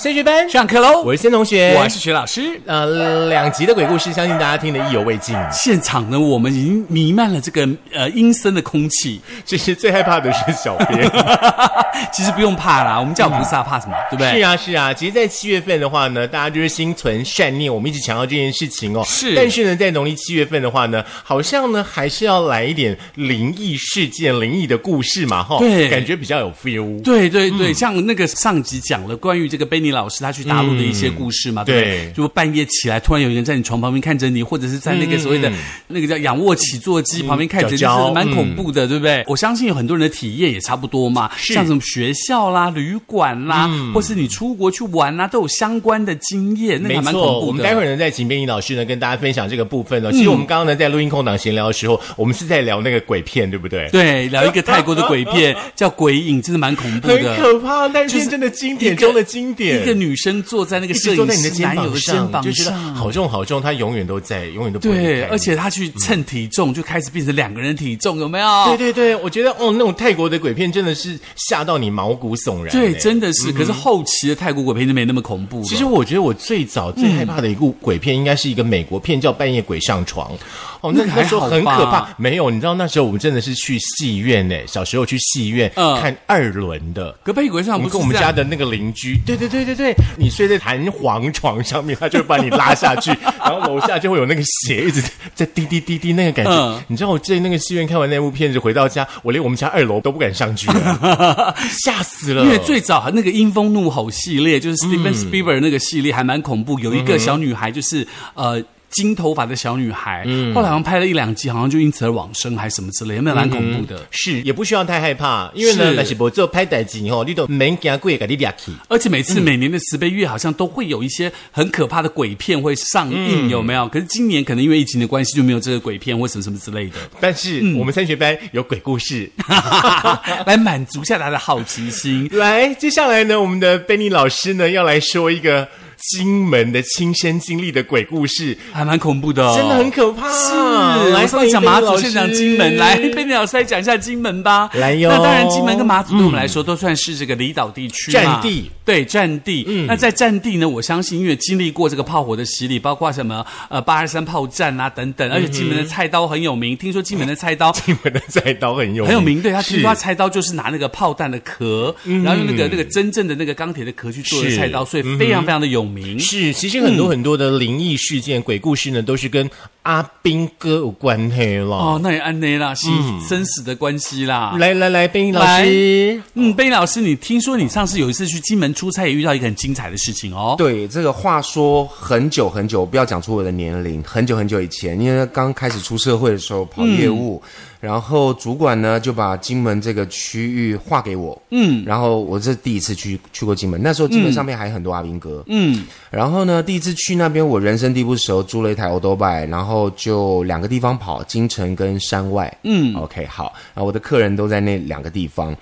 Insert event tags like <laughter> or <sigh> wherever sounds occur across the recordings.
升学班上课喽！我是森同学，我是徐老师。呃，两集的鬼故事，相信大家听得意犹未尽。现场呢，我们已经弥漫了这个呃阴森的空气。其实最害怕的是小编，<laughs> 其实不用怕啦，我们叫菩萨怕什么？对不对？是啊，是啊。其实，在七月份的话呢，大家就是心存善念，我们一直强调这件事情哦。是。但是呢，在农历七月份的话呢，好像呢还是要来一点灵异事件、灵异的故事嘛，哈。对。感觉比较有 feel。对对对，像那个上集讲了关于这个贝尼老师他去大陆的一些故事嘛，对对？就半夜起来，突然有人在你床旁边看着你，或者是在那个所谓的那个叫仰卧起坐机旁边看着，就是蛮恐怖的，对不对？我相信有很多人的体验也差不多嘛，像什么学校啦、旅馆啦，或是你出国去玩啦，都有相关的经验，那蛮恐怖的。我们待会儿呢，再请贝尼老师呢跟大家分享这个部分呢。其实我们刚刚呢在录音空档闲聊的时候，我们是在聊那个鬼片，对不对？对，聊一个泰国的鬼片 <laughs> 叫《鬼影》，真的蛮恐怖的，很可怕，但是真的经典中的经典。一个女生坐在那个摄影师男友的肩膀上，好重好重，她永远都在，永远都不对。而且她去称体重，就开始变成两个人体重，有没有？对对对，我觉得哦，那种泰国的鬼片真的是吓到你毛骨悚然。对，真的是。可是后期的泰国鬼片就没那么恐怖。其实我觉得我最早最害怕的一部鬼片，应该是一个美国片，叫《半夜鬼上床》。哦，那个时候很可怕。没有，你知道那时候我们真的是去戏院呢。小时候去戏院看二轮的，隔壁鬼上不跟我们家的那个邻居。对对对对对，你睡在弹簧床上面，他就会把你拉下去，<laughs> 然后楼下就会有那个血一直在滴滴滴滴那个感觉。你知道我在那个戏院看完那部片子回到家，我连我们家二楼都不敢上去，<laughs> 吓死了。因为最早那个阴风怒吼系列，就是 Steven Spielberg 那个系列还蛮恐怖，有一个小女孩就是呃。金头发的小女孩，嗯后来好像拍了一两集，好像就因此而往生，还是什么之类，有没有蛮恐怖的？是，也不需要太害怕，因为呢，那是不做拍歹集哦，你都没惊鬼给你。而且每次每年的慈悲月，好像都会有一些很可怕的鬼片会上映，有没有？可是今年可能因为疫情的关系，就没有这个鬼片或什么什么之类的。但是我们三学班有鬼故事，<laughs> 来满足下他的好奇心。来，接下来呢，我们的贝尼老师呢要来说一个。金门的亲身经历的鬼故事还蛮恐怖的，真的很可怕。是，来上讲马祖，先讲金门。来，<laughs> 贝尼老师来讲一下金门吧。来哟。那当然，金门跟马祖对我们来说都算是这个离岛地区战地。对，战地。嗯。那在战地呢，我相信因为经历过这个炮火的洗礼，包括什么呃八二三炮战啊等等，而且金门的菜刀很有名。听说金门的菜刀，<laughs> 金门的菜刀很有很有名。对他听说他菜刀就是拿那个炮弹的壳，然后用那个那个真正的那个钢铁的壳去做的菜刀，所以非常非常的有名。是，其实很多很多的灵异事件、鬼故事呢，都是跟阿兵哥有关系了。哦，那也安内啦，是生死的关系啦。来来来，贝老师，嗯，贝老师，你听说你上次有一次去金门出差，也遇到一个很精彩的事情哦。对，这个话说很久很久，不要讲出我的年龄，很久很久以前，因为刚开始出社会的时候跑业务。然后主管呢就把金门这个区域划给我，嗯，然后我这第一次去去过金门，那时候金门上面还很多阿兵哥，嗯，然后呢第一次去那边，我人生地不熟，租了一台欧多拜，然后就两个地方跑，京城跟山外，嗯，OK 好，然后我的客人都在那两个地方，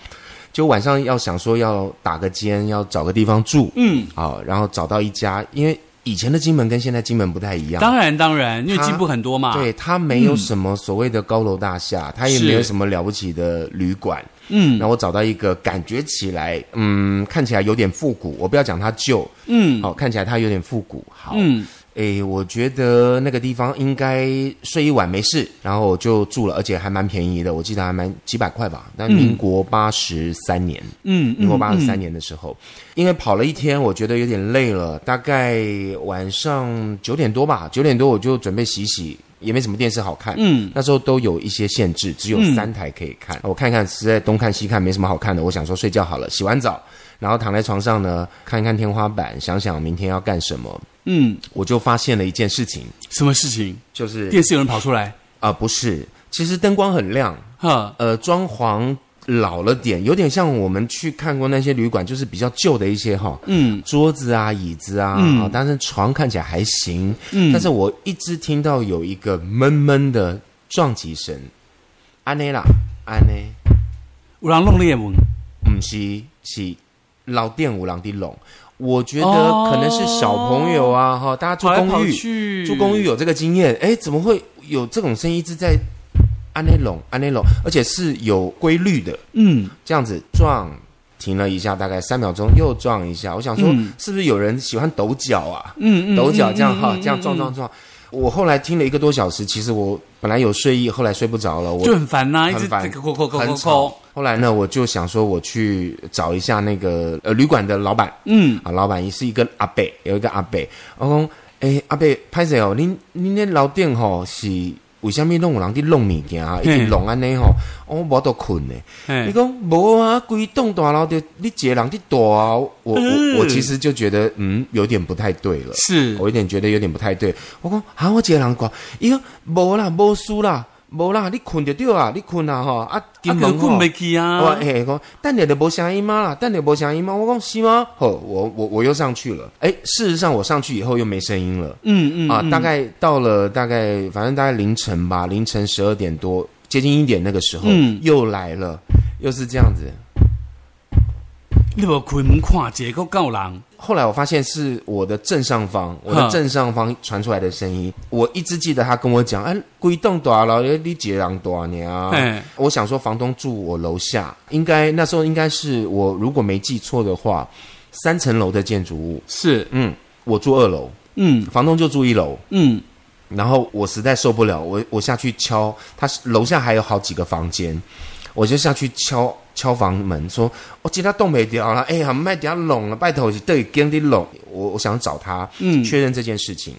就晚上要想说要打个尖，要找个地方住，嗯，好，然后找到一家，因为。以前的金门跟现在金门不太一样，当然当然，因为进步很多嘛。对，它没有什么所谓的高楼大厦，它也没有什么了不起的旅馆。嗯，然后我找到一个感觉起来，嗯，看起来有点复古。我不要讲它旧，嗯，好，看起来它有点复古。好，嗯。诶，我觉得那个地方应该睡一晚没事，然后我就住了，而且还蛮便宜的，我记得还蛮几百块吧。但民国八十三年，嗯，民国八十三年的时候，因为跑了一天，我觉得有点累了，大概晚上九点多吧，九点多我就准备洗洗，也没什么电视好看，嗯，那时候都有一些限制，只有三台可以看，我看看实在东看西看没什么好看的，我想说睡觉好了，洗完澡，然后躺在床上呢，看一看天花板，想想明天要干什么。嗯，我就发现了一件事情，什么事情？就是电视有人跑出来？啊？不是，其实灯光很亮，哈，呃，装潢老了点，有点像我们去看过那些旅馆，就是比较旧的一些哈，嗯，桌子啊、椅子啊，啊，但是床看起来还行，嗯，但是我一直听到有一个闷闷的撞击声，安内啦，安内，有人弄裂门？不是，是老店五郎的龙。我觉得可能是小朋友啊，哈，大家住公寓，住公寓有这个经验，哎，怎么会有这种声音一直在安内隆安内隆，而且是有规律的，嗯，这样子撞停了一下，大概三秒钟，又撞一下。我想说，是不是有人喜欢抖脚啊？嗯嗯，抖脚这样哈，这样撞撞撞。我后来听了一个多小时，其实我本来有睡意，后来睡不着了，我就很烦呐，很烦，很吵。后来呢，我就想说，我去找一下那个呃旅馆的老板。嗯，啊，老板也是一个阿伯，有一个阿伯。我讲，诶，阿伯，拍谁哦，您您那老店吼是。为什么弄有人伫弄物件啊？一直弄安尼吼，我无得困呢。你讲无啊？规栋大楼的，你一个人伫大，我我我其实就觉得嗯，有点不太对了。是我有点觉得有点不太对。我讲啊，我一个人讲，伊讲无啦，无输啦。无啦，你困就对啊，你困啊吼啊，根本困不起啊。我哎讲，等下就无声音嘛啦，等下无声音嘛。我讲是吗？吼，我我我又上去了。哎，事实上我上去以后又没声音了。嗯嗯啊，大概到了大概反正大概凌晨吧，凌晨十二点多，接近一点那个时候，又来了，又是这样子。你无开门看，结果够人。后来我发现是我的正上方，我的正上方传出来的声音。我一直记得他跟我讲：“哎，鬼洞大了，你几人多呢？”我想说，房东住我楼下，应该那时候应该是我如果没记错的话，三层楼的建筑物是嗯，我住二楼，嗯，房东就住一楼，嗯，然后我实在受不了，我我下去敲，他楼下还有好几个房间。我就下去敲敲房门，说：“我今天冻没掉了，哎呀，卖掉拢了，拜托是对跟的拢。”我我想找他确认这件事情，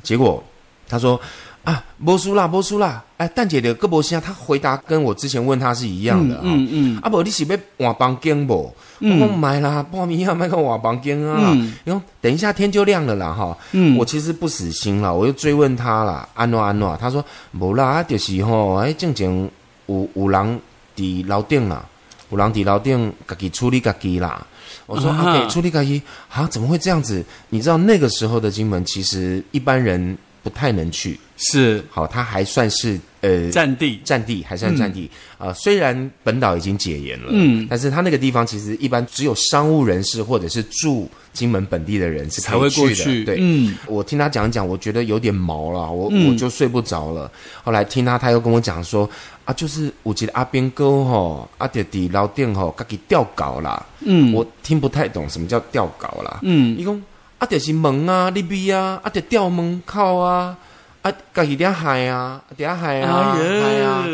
结果他说：“啊，波输啦，波输啦。”哎，蛋姐的胳膊下，他回答跟我之前问他是一样的嗯嗯，啊不，你是要换房间不？我讲买啦，报名要买个换房间啊。因为等一下天就亮了啦哈。嗯，我其实不死心了，我又追问他了，安诺安诺，他说无啦，就是吼，哎，正经有有人。伫楼顶啦，有人伫楼顶，自己处理自己啦。我说啊，处理自己，啊，怎么会这样子？你知道那个时候的金门，其实一般人不太能去。是，好，他还算是呃战地，战地还算战地啊。虽然本岛已经解严了，嗯，但是他那个地方其实一般只有商务人士或者是住金门本地的人是才会过去的。对，嗯，我听他讲讲，我觉得有点毛了，我我就睡不着了。后来听他，他又跟我讲说啊，就是我记得阿边哥吼，阿爹底老店吼，他给调稿啦。嗯，我听不太懂什么叫调稿啦。嗯，一共阿爹是门啊，利比啊，阿爹调门靠啊。啊，家己点害啊，点害啊，海啊！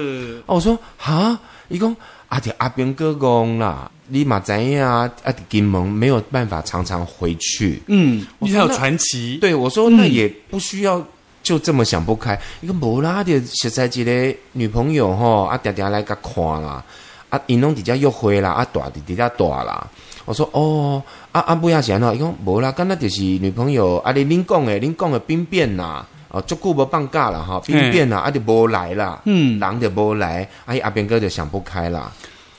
哦，我说哈，伊讲啊，这阿兵哥讲啦，你嘛知影啊，啊，金门没有办法常常回去。嗯，你还有传奇。对，我说那也不需要就这么想不开。伊讲无啦就实在一个女朋友吼，啊，嗲嗲来甲看啦，啊，因拢伫遮约会啦，啊，大伫伫遮大啦。我说哦，啊啊，不要想咯，伊讲无啦，刚那就是女朋友，啊，你恁讲诶，恁讲诶兵变呐。哦，足久无放假了哈，兵变了，啊就无来了，嗯，人就无来，啊阿边哥就想不开了，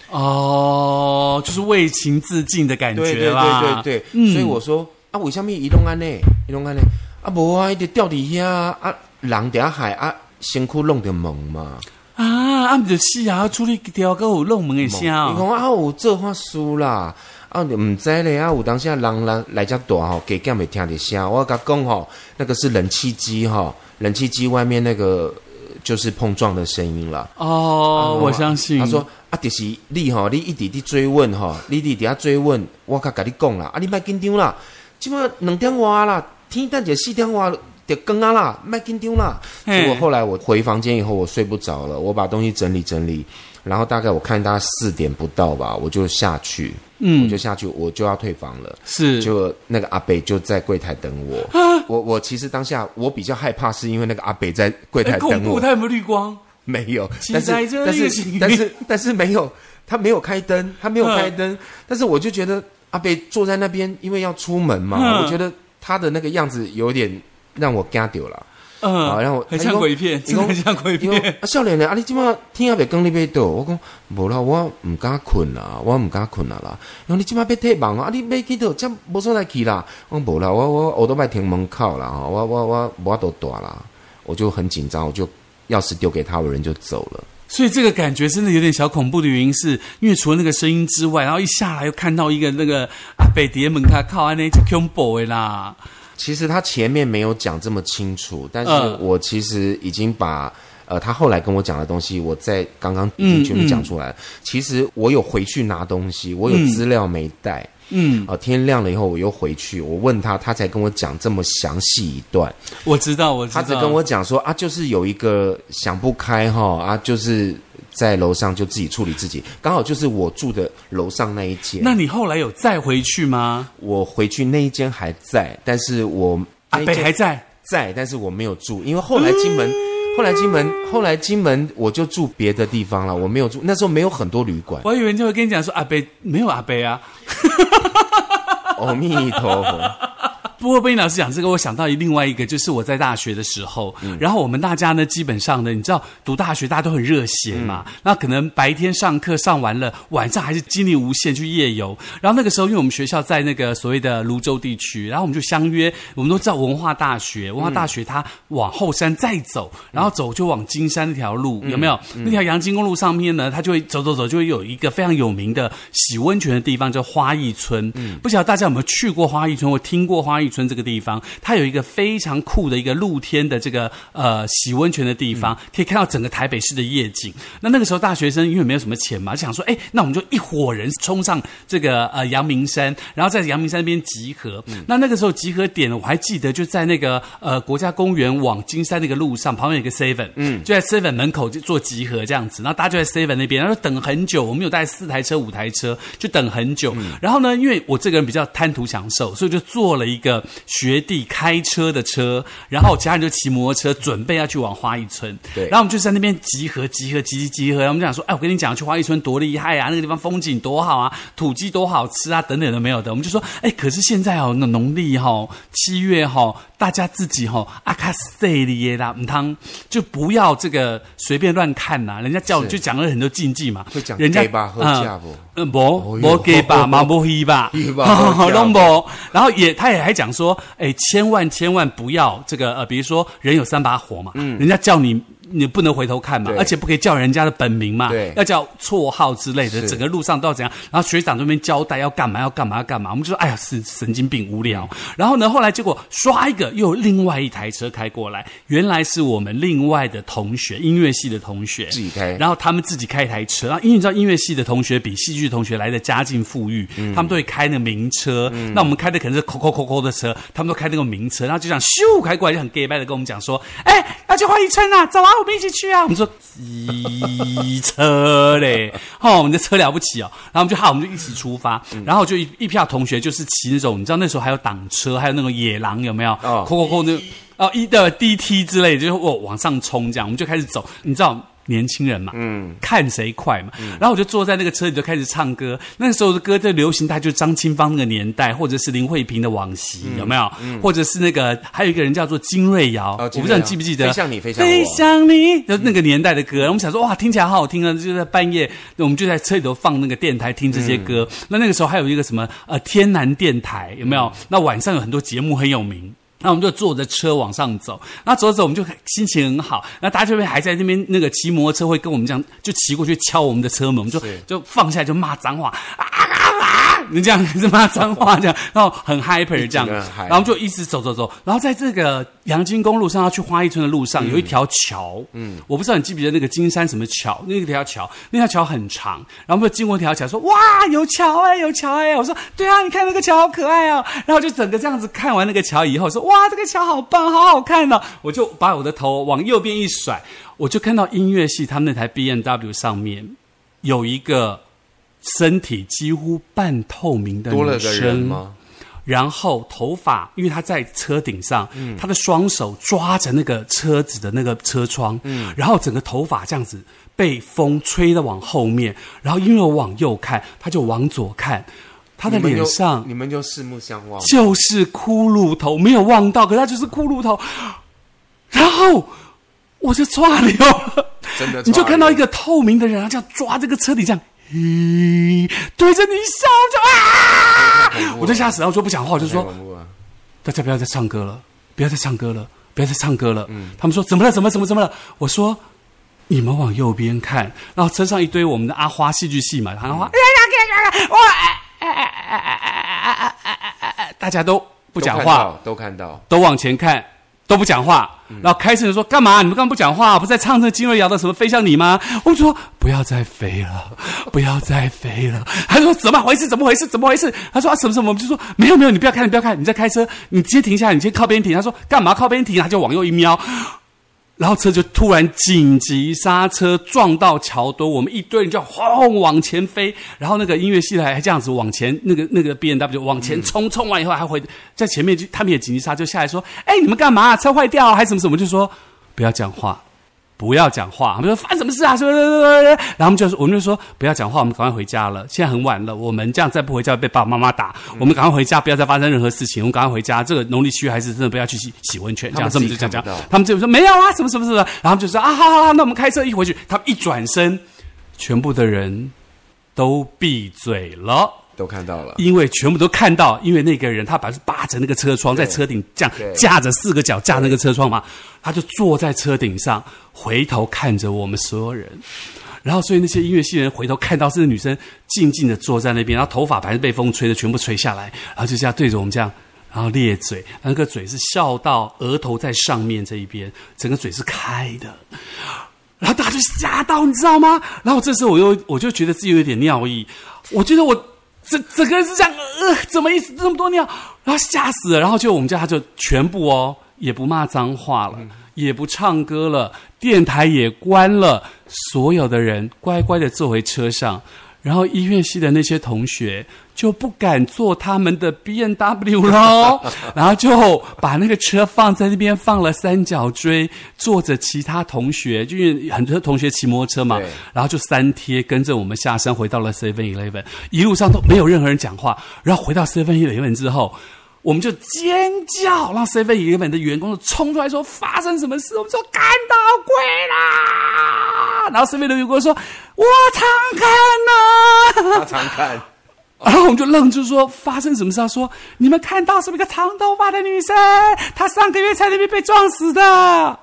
哦，就是为情自尽的感觉啦，对对对对，所以我说啊，为什么移动安呢？移动安呢？啊无啊，一直掉底下啊，人在海啊，辛苦弄着门嘛，啊，啊毋就是啊，处理条个有弄门的声，你讲啊，有做法输啦。啊，毋知咧啊！有当下人来来遮大吼，加减未听着声。我甲讲吼，那个是冷气机吼，冷气机外面那个就是碰撞的声音了。哦，我相信。他说啊，就是你吼，你一直伫追问吼，你伫伫遐追问，我甲甲你讲啦，啊，你莫紧张啦，即码两点外啦，天等者四点外就更啊啦，莫紧张啦。结果后来我回房间以后，我睡不着了，我把东西整理整理。然后大概我看大概四点不到吧，我就下去，嗯，我就下去，我就要退房了。是，就那个阿北就在柜台等我。我我其实当下我比较害怕，是因为那个阿北在柜台等我。他有没有绿光？没有，但是但是但是但是没有，他没有开灯，他没有开灯。但是我就觉得阿北坐在那边，因为要出门嘛，我觉得他的那个样子有点让我惊掉了。嗯，然后很像鬼片，真的像鬼片。啊，少年的啊，你今晚天也别跟你别倒，我讲无啦，我唔敢困啦，我唔敢困啦啦。然后你今晚别太忙啊，你别去倒，这无所来去啦。我无啦，我我我都卖停门口啦，我我我我都大啦，我就很紧张，我就钥匙丢给他，我人就走了。所以这个感觉真的有点小恐怖的原因，是因为除了那个声音之外，然后一下来又看到一个那个阿北蝶门卡靠安那就恐怖的啦。其实他前面没有讲这么清楚，但是我其实已经把呃，他后来跟我讲的东西，我在刚刚已经全部讲出来了。其实我有回去拿东西，我有资料没带。嗯，啊，天亮了以后我又回去，我问他，他才跟我讲这么详细一段。我知道，我知道。他只跟我讲说啊，就是有一个想不开哈啊，就是在楼上就自己处理自己，刚好就是我住的楼上那一间。那你后来有再回去吗？我回去那一间还在，但是我阿北还在。在，但是我没有住，因为后来金门，后来金门，后来金门，我就住别的地方了，我没有住，那时候没有很多旅馆。我以为就会跟你讲说阿北没有阿北啊，阿弥陀佛。不过，贝老师讲这个，我想到另外一个，就是我在大学的时候，然后我们大家呢，基本上呢，你知道，读大学大家都很热血嘛，那可能白天上课上完了，晚上还是精力无限去夜游。然后那个时候，因为我们学校在那个所谓的泸州地区，然后我们就相约，我们都知道文化大学，文化大学它往后山再走，然后走就往金山那条路，有没有？那条阳金公路上面呢，它就会走走走，就会有一个非常有名的洗温泉的地方，叫花艺村。不晓得大家有没有去过花艺村，我听过花艺？村这个地方，它有一个非常酷的一个露天的这个呃洗温泉的地方，可以看到整个台北市的夜景。那那个时候大学生因为没有什么钱嘛，就想说，哎，那我们就一伙人冲上这个呃阳明山，然后在阳明山那边集合。那那个时候集合点，我还记得就在那个呃国家公园往金山那个路上旁边有个 seven，嗯，就在 seven 门口就做集合这样子。然后大家就在 seven 那边，然后等很久，我们有带四台车、五台车，就等很久。然后呢，因为我这个人比较贪图享受，所以就做了一个。学弟开车的车，然后其他人就骑摩托车，准备要去往花一村。对，然后我们就在那边集合、集合、集集集合。然后我们讲说：“哎，我跟你讲，去花一村多厉害啊！那个地方风景多好啊，土鸡多好吃啊，等等都没有的。”我们就说：“哎，可是现在哦，那农历哈七月哈，大家自己哈阿卡塞里耶啦，唔汤就不要这个随便乱看呐。人家叫就讲了很多禁忌嘛，会讲人家吧喝价不？嗯，不，不给吧，妈不黑吧，龙不，<laughs> 然后也他也还讲说。哎，千万千万不要这个呃，比如说人有三把火嘛，嗯，人家叫你。你不能回头看嘛，而且不可以叫人家的本名嘛，要叫绰号之类的。整个路上都要怎样？然后学长这边交代要干嘛？要干嘛？要干嘛？我们就说：“哎呀，是神经病，无聊。”然后呢，后来结果刷一个，又有另外一台车开过来，原来是我们另外的同学，音乐系的同学自己开。然后他们自己开一台车，然后因为你知道音乐系的同学比戏剧同学来的家境富裕，他们都会开那个名车。那我们开的可能是扣扣扣扣的车，他们都开那个名车，然后就这样咻开过来，就很 gay 拜的跟我们讲说：“哎，要去换一村啊，走啊！”我们一起去啊！我们说机车嘞，<laughs> 哦，我们的车了不起哦。然后我们就好，我们就一起出发。然后就一一票同学就是骑那种，你知道那时候还有挡车，还有那种野狼有没有？哦，扣扣扣那哦一的 DT 之类，就是我往上冲这样，我们就开始走，你知道。年轻人嘛，嗯，看谁快嘛，然后我就坐在那个车里就开始唱歌。那个时候的歌在流行，大概就张清芳那个年代，或者是林慧萍的《往昔》，有没有？或者是那个还有一个人叫做金瑞瑶，我不知道你记不记得？飞向你，飞向飞向你，就那个年代的歌。我们想说，哇，听起来好好听啊！就在半夜，我们就在车里头放那个电台听这些歌。那那个时候还有一个什么呃天南电台，有没有？那晚上有很多节目很有名。那我们就坐着车往上走，那走着走我们就心情很好。那大家就会还在那边那个骑摩托车会跟我们这样就骑过去敲我们的车门，我们就就放下来就骂脏话啊啊啊！你这样是骂脏话这样，然后很 hyper 这样，然后就一直走走走，然后在这个阳金公路上要去花一村的路上有一条桥，嗯，我不知道你记不记得那个金山什么桥，那条桥那条桥很长，然后我们就经过那条桥说哇有桥哎有桥哎，我说对啊你看那个桥好可爱哦，然后就整个这样子看完那个桥以后说。哇，这个桥好棒，好好看哦！我就把我的头往右边一甩，我就看到音乐系他们那台 B N W 上面有一个身体几乎半透明的女生，然后头发，因为他在车顶上，他的双手抓着那个车子的那个车窗，然后整个头发这样子被风吹的往后面，然后因为我往右看，他就往左看。他的脸上，你们就四目相望，就是骷髅头，没有望到，可他就是骷髅头。然后我就抓流，真的，你就看到一个透明的人啊，这样抓这个车底，这样，对着你笑着啊！我就吓死了，我说不讲话，我就说：“大家不要再唱歌了，不要再唱歌了，不要再唱歌了。”嗯，他们说：“怎么了？怎么怎么怎么了？”我说：“你们往右边看，然后车上一堆我们的阿花戏剧系嘛，阿花，哇！大家都不讲话，都看到，都往前看。”都不讲话。然后开车人说：“干嘛？你们刚刚不讲话？不是在唱这金瑞瑶的什么飞向你吗？”我说：“不要再飞了，不要再飞了。”他说：“怎么回事？怎么回事？怎么回事？”他说：“啊，什么什么？”我们就说：“没有没有，你不要看，你不要看，你在开车，你直接停下来，你先靠边停。”他说：“干嘛靠边停？”他就往右一瞄。然后车就突然紧急刹车，撞到桥墩，我们一堆人就轰往前飞。然后那个音乐系还这样子往前，那个那个 B N W 往前冲，冲完以后还回在前面就他们也紧急刹就下来说：“哎，你们干嘛？车坏掉还是什么什么？”就说不要讲话。不要讲话，他们说发生什么事啊？说，然后我们就说，我们就说不要讲话，我们赶快回家了。现在很晚了，我们这样再不回家被爸爸妈妈打。我们赶快回家，不要再发生任何事情。我们赶快回家。这个农历七月还是真的不要去洗洗温泉。这样这么就讲讲，他们就说没有啊，什么什么什么。然后就说啊，好好好，那我们开车一回去。他们一转身，全部的人都闭嘴了。都看到了，因为全部都看到，因为那个人他把是扒着那个车窗，在车顶这样架着四个脚架那个车窗嘛，他就坐在车顶上，回头看着我们所有人，然后所以那些音乐系人回头看到是女生静静的坐在那边，然后头发还是被风吹的全部吹下来，然后就这样对着我们这样，然后咧嘴，那个嘴是笑到额头在上面这一边，整个嘴是开的，然后大家就吓到，你知道吗？然后这时候我又我就觉得自己有点尿意，我觉得我。整整个人是这样，呃，怎么意思？这么多尿，然后吓死了。然后就我们家他就全部哦，也不骂脏话了，也不唱歌了，电台也关了，所有的人乖乖的坐回车上。然后医院系的那些同学就不敢坐他们的 B N W 喽，<laughs> 然后就把那个车放在那边放了三角锥，坐着其他同学，就因为很多同学骑摩托车嘛，然后就三贴跟着我们下山回到了 Seven Eleven，一路上都没有任何人讲话，然后回到 Seven Eleven 之后。我们就尖叫，让 Seven Eleven 的员工冲出来说发生什么事？我们说看到鬼啦！然后 Seven 的员工说：“我常看呐，<laughs> 他常看。<laughs> ”然后我们就愣住说：“发生什么事？”他说：“你们看到是不是一个长头发的女生？她上个月在那边被撞死的。”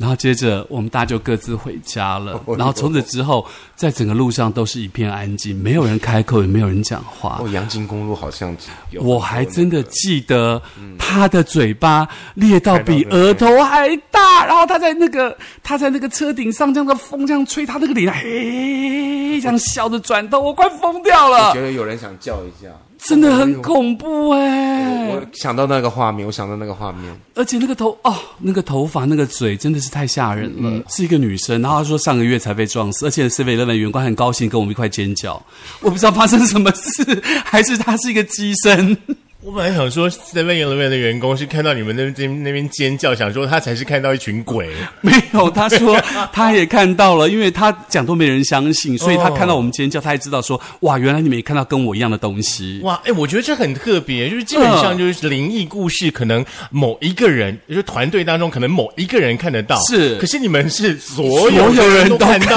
然后接着我们大家就各自回家了。<laughs> 然后从此之后，在整个路上都是一片安静，没有人开口，也没有人讲话。哦，阳金公路好像有。我还真的记得他的嘴巴裂到比额头还大，然后他在那个他在那个车顶上，这样的风这样吹他那个脸，嘿，这样笑着转动，我快疯掉了。我觉得有人想叫一下。真的很恐怖哎！我想到那个画面，我想到那个画面，而且那个头哦，那个头发，那个嘴，真的是太吓人了。是一个女生，然后她说上个月才被撞死，而且 Seven Eleven 员工很高兴，跟我们一块尖叫。我不知道发生什么事，还是她是一个机身。我本来想说，Seven Eleven 的员工是看到你们那边那边尖叫，想说他才是看到一群鬼。<laughs> 没有，他说 <laughs> 他也看到了，因为他讲都没人相信，所以他看到我们尖叫，他也知道说，哇，原来你们也看到跟我一样的东西。哇，哎，我觉得这很特别，就是基本上就是灵异故事，可能某一个人，就是团队当中可能某一个人看得到，是，可是你们是所有人都看到，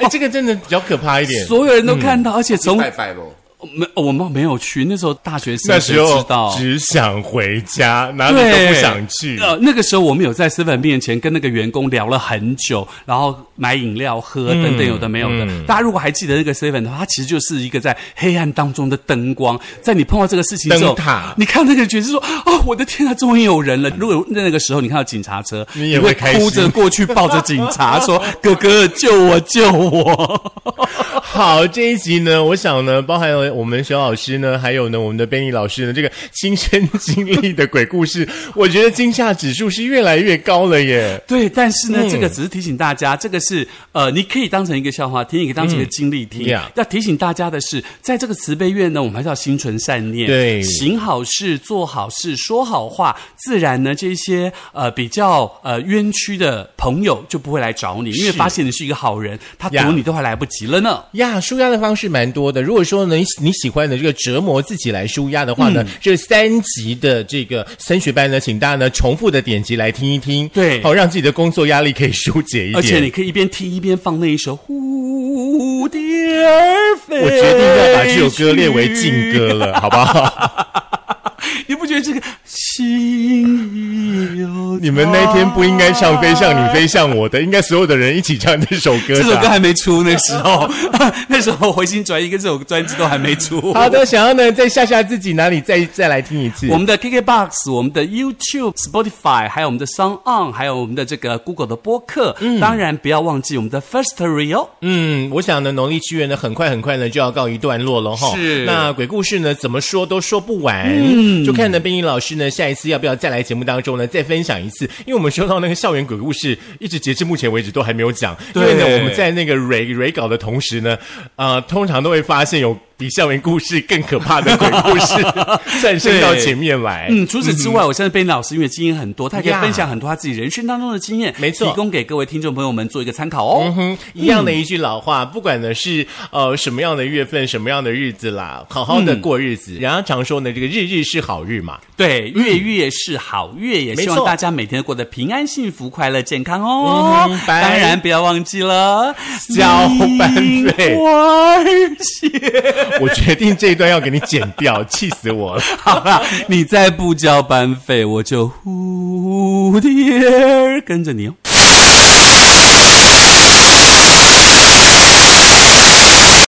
哎，这个真的比较可怕一点，所有人都看到，而且从拜拜没，我们没有去。那时候大学生，那时候只想回家，哪里都不想去。呃，那个时候我们有在 seven 面前跟那个员工聊了很久，然后买饮料喝等等，有的没有的。大家如果还记得那个 seven 的话，它其实就是一个在黑暗当中的灯光。在你碰到这个事情之后，你看那个角色说：“哦，我的天啊，终于有人了！”如果那个时候你看到警察车，你会哭着过去抱着警察说：“哥哥，救我，救我！” <laughs> 好，这一集呢，我想呢，包含了我们熊老师呢，还有呢，我们的贝尼老师呢，这个亲身经历的鬼故事，我觉得惊吓指数是越来越高了耶。对，但是呢，这个只是提醒大家，这个是呃，你可以当成一个笑话听，也可以当成一个经历听。要提醒大家的是，在这个慈悲院呢，我们还是要心存善念，对，行好事，做好事，说好话，自然呢，这些呃比较呃冤屈的朋友就不会来找你，因为发现你是一个好人，他躲你都还来不及了呢。呀，舒压的方式蛮多的。如果说呢，你喜欢的这个折磨自己来舒压的话呢，这三集的这个升学班呢，请大家呢重复的点击来听一听，对，好让自己的工作压力可以疏解一点。而且你可以一边听一边放那一首蝴蝶飞。我决定要把这首歌列为禁歌了，好不好？<laughs> 觉得这个心有你们那天不应该唱《飞向你飞向我》的，应该所有的人一起唱这首歌。这首歌还没出那时候，<laughs> 那时候回心转意跟这首专辑都还没出。好的，想要呢再吓吓自己，哪里再再来听一次？我们的 KKBOX，我们的 YouTube、Spotify，还有我们的 Song On，还有我们的这个 Google 的播客。嗯，当然不要忘记我们的 First Real。嗯，我想呢，农历七月呢，很快很快呢就要告一段落了哈。是。那鬼故事呢，怎么说都说不完。嗯。就看呢，冰莹老师呢，下一次要不要再来节目当中呢，再分享一次？因为我们收到那个校园鬼故事，一直截至目前为止都还没有讲。因为呢，我们在那个 re re 稿的同时呢，呃，通常都会发现有。比校园故事更可怕的鬼故事 <laughs> 战胜到前面来。嗯，除此之外，我相信贝尼老师因为经验很多，他可以分享很多他自己人生当中的经验，没错，提供给各位听众朋友们做一个参考哦。嗯哼，一样的一句老话，不管呢是呃什么样的月份、什么样的日子啦，好好的过日子。人家常说呢，这个日日是好日嘛，对，月月是好月，也希望大家每天过得平安、幸福、快乐、健康哦。当然，不要忘记了交班费。<laughs> 我决定这一段要给你剪掉，<laughs> 气死我了！好了，你再不交班费，我就蝴蝶跟着你哦。